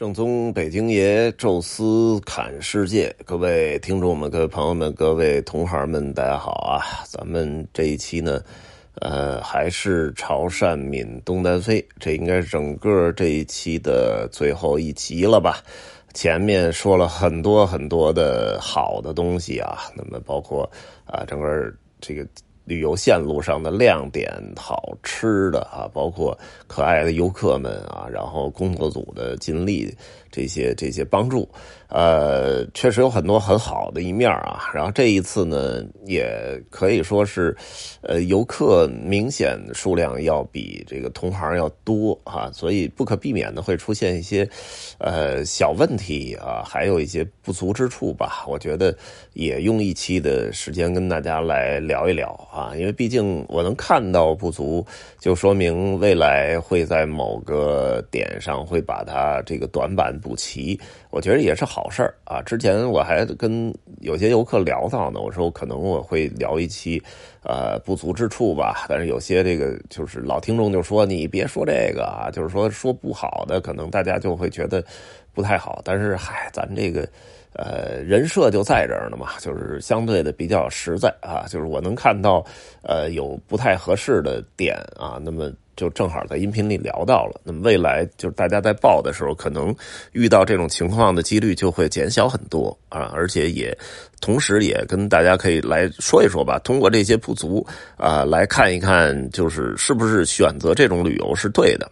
正宗北京爷，宙斯侃世界，各位听众们、各位朋友们、各位同行们，大家好啊！咱们这一期呢，呃，还是潮汕闽东南飞，这应该是整个这一期的最后一集了吧？前面说了很多很多的好的东西啊，那么包括啊，整个这个。旅游线路上的亮点、好吃的啊，包括可爱的游客们啊，然后工作组的尽力这些这些帮助。呃，确实有很多很好的一面啊。然后这一次呢，也可以说是，呃，游客明显数量要比这个同行要多啊，所以不可避免的会出现一些，呃，小问题啊，还有一些不足之处吧。我觉得也用一期的时间跟大家来聊一聊啊，因为毕竟我能看到不足，就说明未来会在某个点上会把它这个短板补齐。我觉得也是好事儿啊！之前我还跟有些游客聊到呢，我说可能我会聊一期，呃，不足之处吧。但是有些这个就是老听众就说你别说这个啊，就是说说不好的，可能大家就会觉得不太好。但是嗨，咱这个呃人设就在这儿呢嘛，就是相对的比较实在啊，就是我能看到呃有不太合适的点啊，那么。就正好在音频里聊到了，那么未来就是大家在报的时候，可能遇到这种情况的几率就会减小很多啊，而且也同时也跟大家可以来说一说吧，通过这些不足啊，来看一看就是是不是选择这种旅游是对的。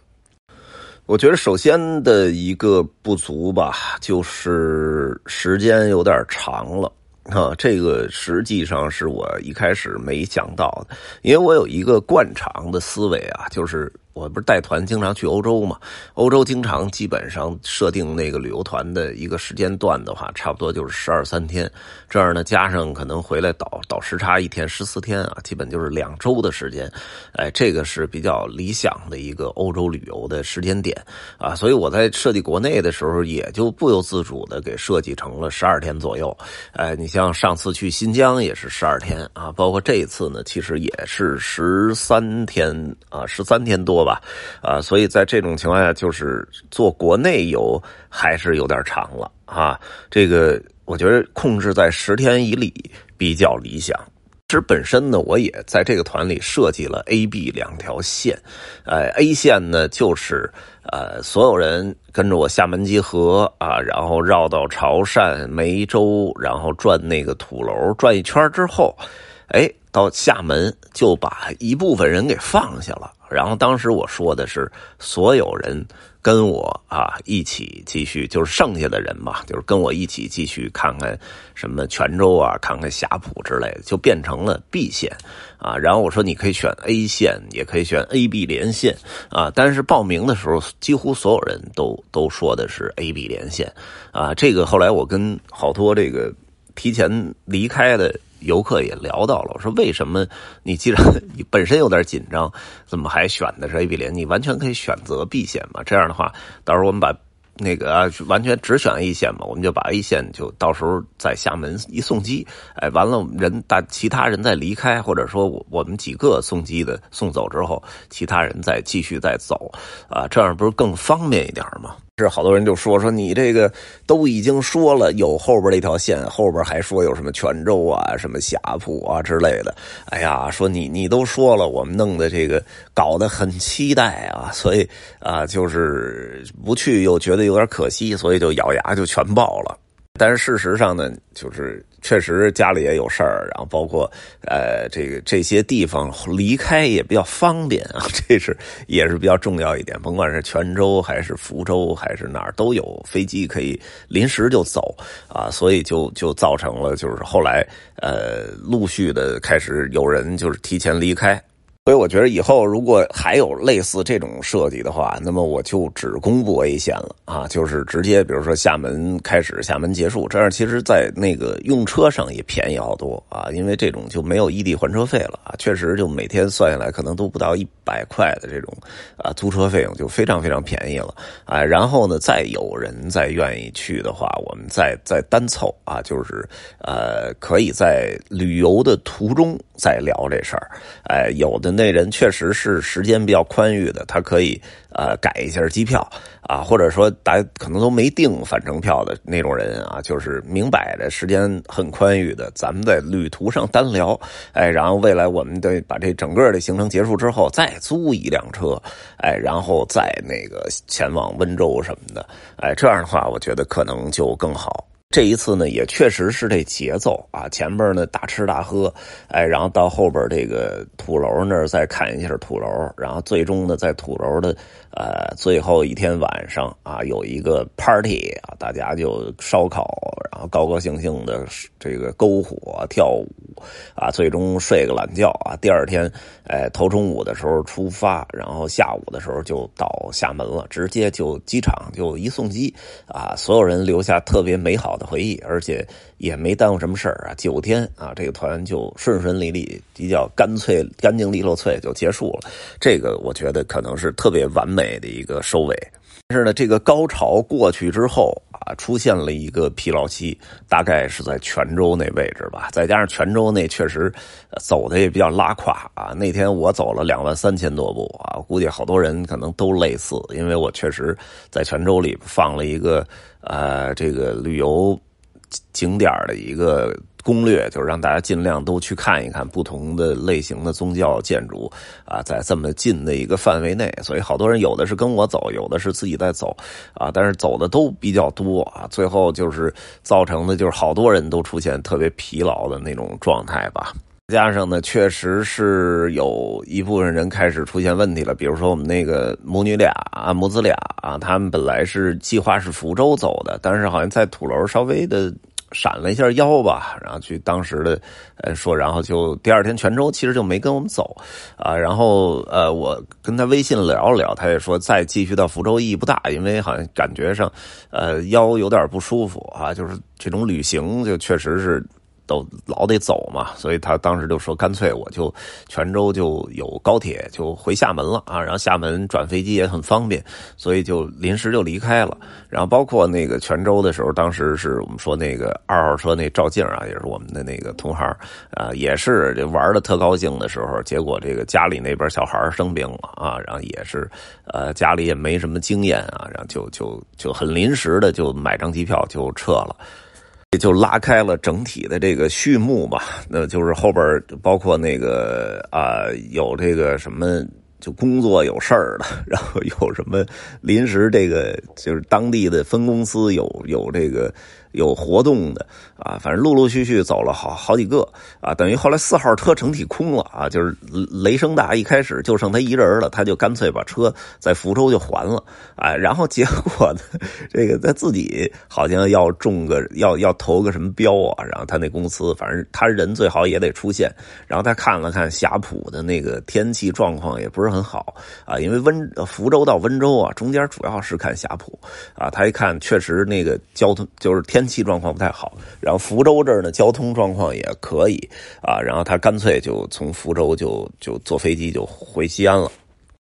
我觉得首先的一个不足吧，就是时间有点长了。啊，这个实际上是我一开始没想到的，因为我有一个惯常的思维啊，就是。我不是带团经常去欧洲嘛？欧洲经常基本上设定那个旅游团的一个时间段的话，差不多就是十二三天。这样呢，加上可能回来倒倒时差一天，十四天啊，基本就是两周的时间。哎，这个是比较理想的一个欧洲旅游的时间点啊。所以我在设计国内的时候，也就不由自主的给设计成了十二天左右。哎，你像上次去新疆也是十二天啊，包括这一次呢，其实也是十三天啊，十三天多吧。啊，所以在这种情况下，就是做国内游还是有点长了啊。这个我觉得控制在十天以里比较理想。其实本身呢，我也在这个团里设计了 A、B 两条线。呃，A 线呢就是呃，所有人跟着我厦门集合啊，然后绕到潮汕、梅州，然后转那个土楼转一圈之后，哎，到厦门就把一部分人给放下了。然后当时我说的是，所有人跟我啊一起继续，就是剩下的人嘛，就是跟我一起继续看看什么泉州啊，看看霞浦之类的，就变成了 B 线啊。然后我说你可以选 A 线，也可以选 A B 连线啊。但是报名的时候，几乎所有人都都说的是 A B 连线啊。这个后来我跟好多这个提前离开的。游客也聊到了，我说为什么你既然你本身有点紧张，怎么还选的是 A B 连？你完全可以选择 B 线嘛。这样的话，到时候我们把那个完全只选 A 线嘛，我们就把 A 线就到时候在厦门一送机，哎，完了人大其他人再离开，或者说我我们几个送机的送走之后，其他人再继续再走，啊，这样不是更方便一点吗？是好多人就说说你这个都已经说了有后边那条线，后边还说有什么泉州啊、什么霞浦啊之类的。哎呀，说你你都说了，我们弄的这个搞得很期待啊，所以啊，就是不去又觉得有点可惜，所以就咬牙就全报了。但是事实上呢，就是确实家里也有事儿，然后包括呃这个这些地方离开也比较方便啊，这是也是比较重要一点。甭管是泉州还是福州还是哪儿，都有飞机可以临时就走啊，所以就就造成了就是后来呃陆续的开始有人就是提前离开。所以我觉得以后如果还有类似这种设计的话，那么我就只公布 A 线了啊，就是直接比如说厦门开始，厦门结束，这样其实在那个用车上也便宜好多啊，因为这种就没有异地还车费了啊，确实就每天算下来可能都不到一百块的这种啊租车费用就非常非常便宜了啊。然后呢，再有人再愿意去的话，我们再再单凑啊，就是呃可以在旅游的途中再聊这事儿，哎，有的。那人确实是时间比较宽裕的，他可以呃改一下机票啊，或者说大家可能都没订返程票的那种人啊，就是明摆着时间很宽裕的，咱们在旅途上单聊，哎，然后未来我们得把这整个的行程结束之后再租一辆车，哎，然后再那个前往温州什么的，哎，这样的话我觉得可能就更好。这一次呢，也确实是这节奏啊，前边呢大吃大喝，哎，然后到后边这个土楼那儿再看一下土楼，然后最终呢在土楼的呃最后一天晚上啊有一个 party 啊，大家就烧烤，然后高高兴兴的这个篝火跳舞啊，最终睡个懒觉啊，第二天哎头中午的时候出发，然后下午的时候就到厦门了，直接就机场就一送机啊，所有人留下特别美好。的回忆，而且也没耽误什么事啊，九天啊，这个团就顺顺利利，比较干脆、干净利落脆就结束了。这个我觉得可能是特别完美美的一个收尾。但是呢，这个高潮过去之后啊，出现了一个疲劳期，大概是在泉州那位置吧。再加上泉州那确实走的也比较拉胯啊。那天我走了两万三千多步啊，估计好多人可能都类似，因为我确实在泉州里放了一个。呃，这个旅游景点的一个攻略，就是让大家尽量都去看一看不同的类型的宗教建筑啊，在这么近的一个范围内，所以好多人有的是跟我走，有的是自己在走啊，但是走的都比较多啊，最后就是造成的就是好多人都出现特别疲劳的那种状态吧。加上呢，确实是有一部分人开始出现问题了。比如说我们那个母女俩啊，母子俩啊，他们本来是计划是福州走的，但是好像在土楼稍微的闪了一下腰吧，然后去当时的呃说，然后就第二天泉州其实就没跟我们走啊。然后呃，我跟他微信聊了聊，他也说再继续到福州意义不大，因为好像感觉上呃腰有点不舒服啊，就是这种旅行就确实是。都老得走嘛，所以他当时就说：“干脆我就泉州就有高铁，就回厦门了啊。然后厦门转飞机也很方便，所以就临时就离开了。然后包括那个泉州的时候，当时是我们说那个二号车那赵静啊，也是我们的那个同行啊，也是这玩的特高兴的时候，结果这个家里那边小孩生病了啊，然后也是呃家里也没什么经验啊，然后就就就很临时的就买张机票就撤了。”也就拉开了整体的这个序幕吧，那就是后边包括那个啊，有这个什么就工作有事儿的，然后有什么临时这个就是当地的分公司有有这个。有活动的啊，反正陆陆续续走了好好几个啊，等于后来四号车整体空了啊，就是雷声大，一开始就剩他一人了，他就干脆把车在福州就还了啊，然后结果呢，这个他自己好像要中个要要投个什么标啊，然后他那公司反正他人最好也得出现，然后他看了看霞浦的那个天气状况也不是很好啊，因为温福州到温州啊，中间主要是看霞浦啊，他一看确实那个交通就是天。天气状况不太好，然后福州这儿呢交通状况也可以啊，然后他干脆就从福州就就坐飞机就回西安了。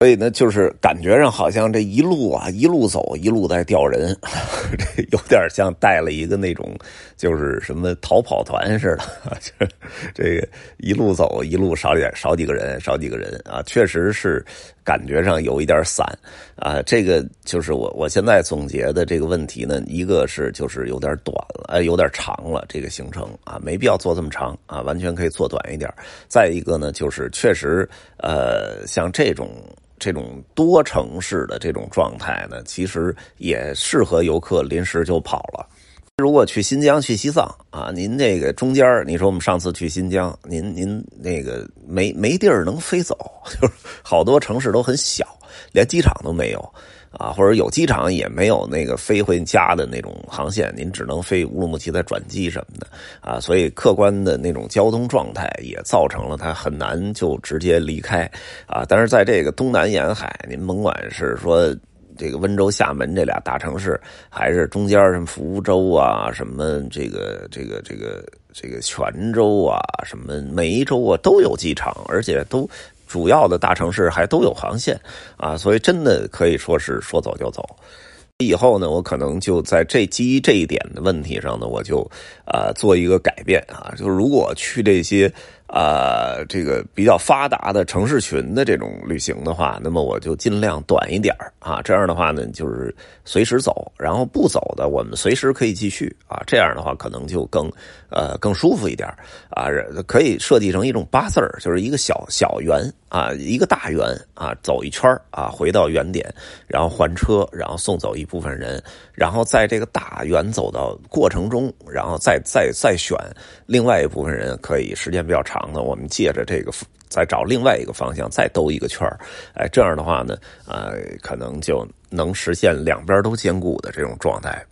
所以呢，就是感觉上好像这一路啊，一路走，一路在掉人，这有点像带了一个那种，就是什么逃跑团似的，就这个一路走，一路少点少几个人，少几个人啊，确实是感觉上有一点散啊。这个就是我我现在总结的这个问题呢，一个是就是有点短了，哎，有点长了，这个行程啊，没必要做这么长啊，完全可以做短一点。再一个呢，就是确实呃，像这种。这种多城市的这种状态呢，其实也适合游客临时就跑了。如果去新疆、去西藏啊，您那个中间你说我们上次去新疆，您您那个没没地儿能飞走，就是好多城市都很小，连机场都没有。啊，或者有机场也没有那个飞回家的那种航线，您只能飞乌鲁木齐再转机什么的啊，所以客观的那种交通状态也造成了它很难就直接离开啊。但是在这个东南沿海，您甭管是说这个温州、厦门这俩大城市，还是中间什么福州啊、什么这个这个这个这个泉州啊、什么梅州啊，都有机场，而且都。主要的大城市还都有航线啊，所以真的可以说是说走就走。以后呢，我可能就在这基于这一点的问题上呢，我就啊做一个改变啊，就是如果去这些。啊，这个比较发达的城市群的这种旅行的话，那么我就尽量短一点啊。这样的话呢，就是随时走，然后不走的我们随时可以继续啊。这样的话可能就更呃更舒服一点啊。可以设计成一种八字儿，就是一个小小圆啊，一个大圆啊，走一圈啊，回到原点，然后还车，然后送走一部分人，然后在这个大圆走到过程中，然后再再再选另外一部分人，可以时间比较长。那我们借着这个，再找另外一个方向，再兜一个圈哎，这样的话呢，呃，可能就能实现两边都兼顾的这种状态。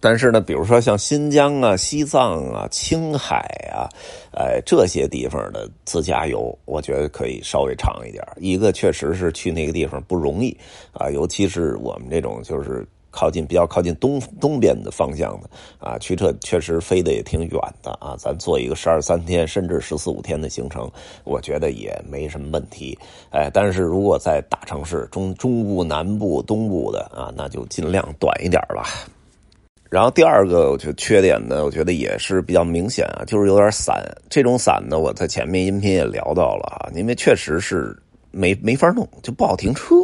但是呢，比如说像新疆啊、西藏啊、青海啊，哎，这些地方的自驾游，我觉得可以稍微长一点。一个确实是去那个地方不容易啊，尤其是我们这种就是。靠近比较靠近东东边的方向的啊，去这确实飞的也挺远的啊。咱做一个十二三天甚至十四五天的行程，我觉得也没什么问题。哎，但是如果在大城市中中部、南部、东部的啊，那就尽量短一点吧。然后第二个，我觉得缺点呢，我觉得也是比较明显啊，就是有点散。这种散呢，我在前面音频也聊到了啊，因为确实是没没法弄，就不好停车。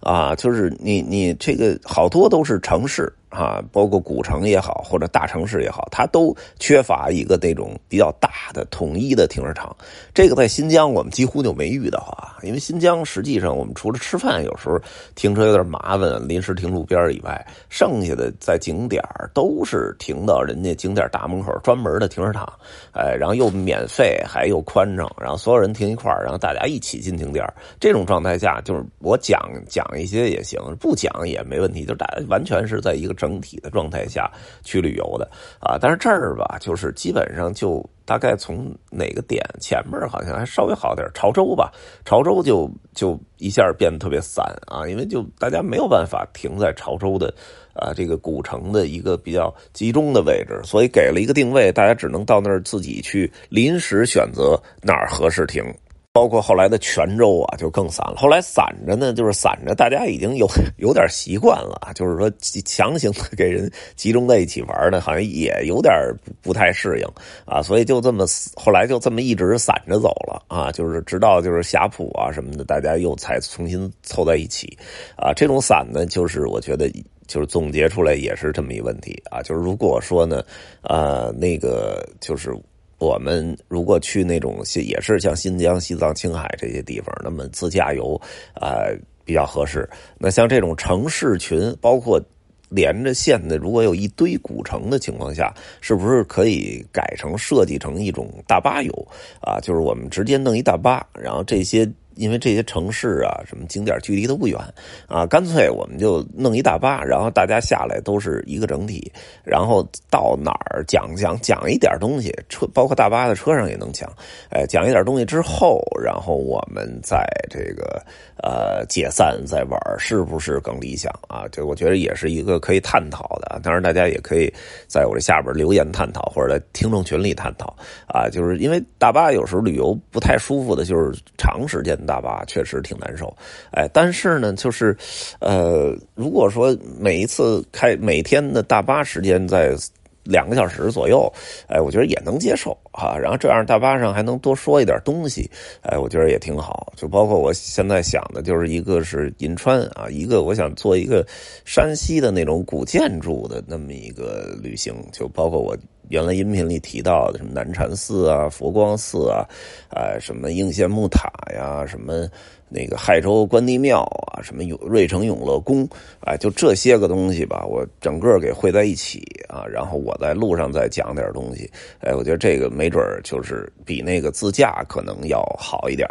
啊，就是你你这个好多都是城市。啊，包括古城也好，或者大城市也好，它都缺乏一个那种比较大的统一的停车场。这个在新疆我们几乎就没遇到啊，因为新疆实际上我们除了吃饭有时候停车有点麻烦，临时停路边以外，剩下的在景点都是停到人家景点大门口专门的停车场，哎，然后又免费，还又宽敞，然后所有人停一块然后大家一起进景点。这种状态下，就是我讲讲一些也行，不讲也没问题，就大家完全是在一个。整体的状态下去旅游的啊，但是这儿吧，就是基本上就大概从哪个点前面好像还稍微好点，潮州吧，潮州就就一下变得特别散啊，因为就大家没有办法停在潮州的啊这个古城的一个比较集中的位置，所以给了一个定位，大家只能到那儿自己去临时选择哪儿合适停。包括后来的泉州啊，就更散了。后来散着呢，就是散着，大家已经有 有点习惯了就是说强行的给人集中在一起玩呢，好像也有点不太适应啊。所以就这么后来就这么一直散着走了啊。就是直到就是霞浦啊什么的，大家又才重新凑在一起啊。这种散呢，就是我觉得就是总结出来也是这么一个问题啊。就是如果说呢，呃，那个就是。我们如果去那种也是像新疆、西藏、青海这些地方，那么自驾游啊比较合适。那像这种城市群，包括连着线的，如果有一堆古城的情况下，是不是可以改成设计成一种大巴游啊？就是我们直接弄一大巴，然后这些。因为这些城市啊，什么景点距离都不远啊，干脆我们就弄一大巴，然后大家下来都是一个整体，然后到哪儿讲讲讲一点东西，车包括大巴的车上也能讲，哎，讲一点东西之后，然后我们在这个呃解散再玩，是不是更理想啊？这我觉得也是一个可以探讨的，当然大家也可以在我这下边留言探讨，或者在听众群里探讨啊，就是因为大巴有时候旅游不太舒服的，就是长时间。大巴确实挺难受，哎，但是呢，就是，呃，如果说每一次开每天的大巴时间在两个小时左右，哎，我觉得也能接受啊。然后这样大巴上还能多说一点东西，哎，我觉得也挺好。就包括我现在想的，就是一个是银川啊，一个我想做一个山西的那种古建筑的那么一个旅行，就包括我。原来音频里提到的什么南禅寺啊、佛光寺啊，呃，什么应县木塔呀，什么那个亥州关帝庙啊，什么永瑞城永乐宫，啊，就这些个东西吧，我整个给汇在一起啊，然后我在路上再讲点东西，哎，我觉得这个没准就是比那个自驾可能要好一点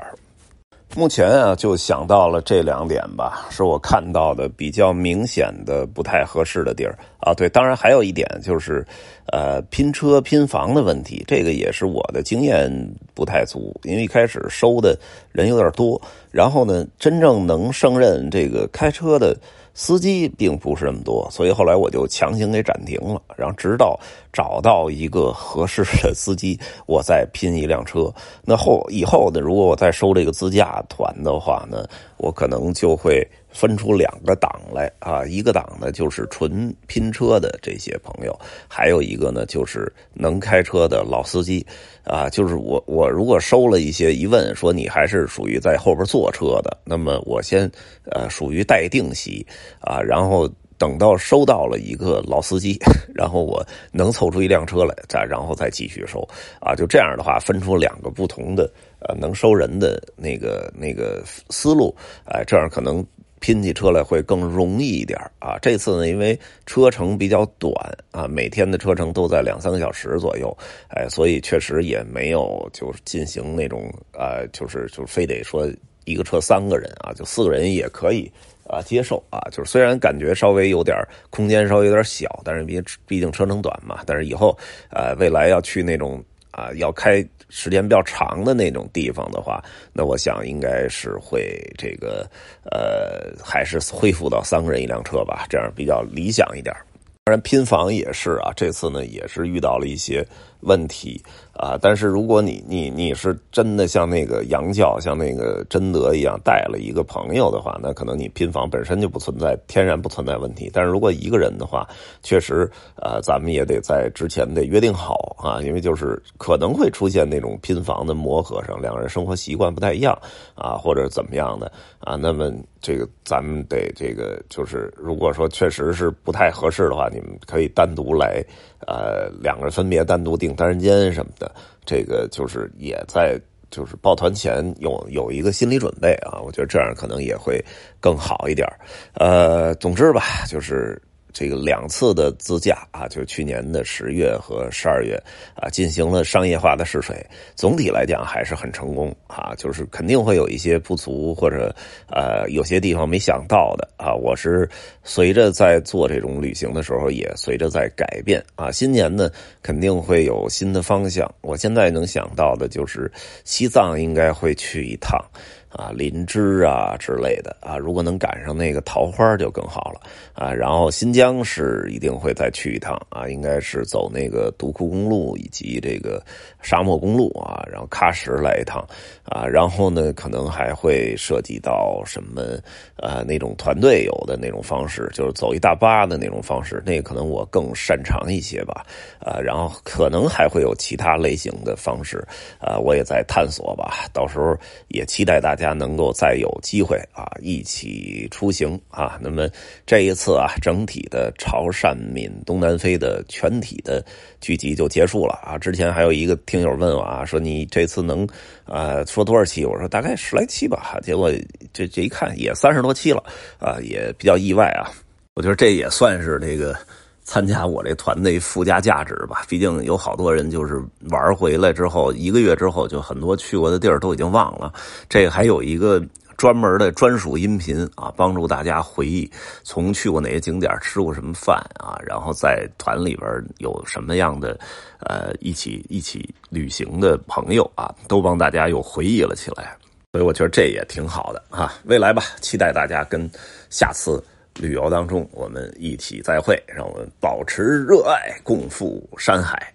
目前啊，就想到了这两点吧，是我看到的比较明显的不太合适的地儿啊。对，当然还有一点就是，呃，拼车拼房的问题，这个也是我的经验不太足，因为一开始收的人有点多，然后呢，真正能胜任这个开车的。司机并不是那么多，所以后来我就强行给暂停了，然后直到找到一个合适的司机，我再拼一辆车。那后以后呢，如果我再收这个自驾团的话呢，我可能就会分出两个档来啊，一个档呢就是纯拼车的这些朋友，还有一个呢就是能开车的老司机啊。就是我我如果收了一些疑问，说你还是属于在后边坐车的，那么我先呃属于待定席啊，然后等到收到了一个老司机，然后我能凑出一辆车来，再然后再继续收啊。就这样的话，分出两个不同的呃能收人的那个那个思路，哎，这样可能。拼起车来会更容易一点啊！这次呢，因为车程比较短啊，每天的车程都在两三个小时左右，哎，所以确实也没有就是进行那种呃，就是就非得说一个车三个人啊，就四个人也可以啊接受啊。就是虽然感觉稍微有点空间稍微有点小，但是毕毕竟车程短嘛，但是以后呃未来要去那种啊要开。时间比较长的那种地方的话，那我想应该是会这个呃，还是恢复到三个人一辆车吧，这样比较理想一点。当然拼房也是啊，这次呢也是遇到了一些。问题啊！但是如果你你你是真的像那个杨教像那个贞德一样带了一个朋友的话，那可能你拼房本身就不存在天然不存在问题。但是如果一个人的话，确实呃，咱们也得在之前得约定好啊，因为就是可能会出现那种拼房的磨合上，两个人生活习惯不太一样啊，或者怎么样的啊，那么这个咱们得这个就是如果说确实是不太合适的话，你们可以单独来。呃，两个人分别单独定订单人间什么的，这个就是也在就是抱团前有有一个心理准备啊，我觉得这样可能也会更好一点。呃，总之吧，就是。这个两次的自驾啊，就去年的十月和十二月啊，进行了商业化的试水，总体来讲还是很成功啊。就是肯定会有一些不足或者呃有些地方没想到的啊。我是随着在做这种旅行的时候，也随着在改变啊。新年呢，肯定会有新的方向。我现在能想到的就是西藏应该会去一趟。啊，林芝啊之类的啊，如果能赶上那个桃花就更好了啊。然后新疆是一定会再去一趟啊，应该是走那个独库公路以及这个沙漠公路啊，然后喀什来一趟啊。然后呢，可能还会涉及到什么呃那种团队游的那种方式，就是走一大巴的那种方式，那可能我更擅长一些吧啊。然后可能还会有其他类型的方式啊，我也在探索吧。到时候也期待大。家能够再有机会啊，一起出行啊。那么这一次啊，整体的潮汕闽东南飞的全体的聚集就结束了啊。之前还有一个听朋友问我啊，说你这次能啊说多少期？我说大概十来期吧。结果这这一看也三十多期了啊，也比较意外啊。我觉得这也算是这个。参加我这团队附加价值吧，毕竟有好多人就是玩回来之后，一个月之后就很多去过的地儿都已经忘了。这个还有一个专门的专属音频啊，帮助大家回忆从去过哪些景点、吃过什么饭啊，然后在团里边有什么样的呃一起一起旅行的朋友啊，都帮大家又回忆了起来。所以我觉得这也挺好的啊，未来吧，期待大家跟下次。旅游当中，我们一起再会，让我们保持热爱，共赴山海。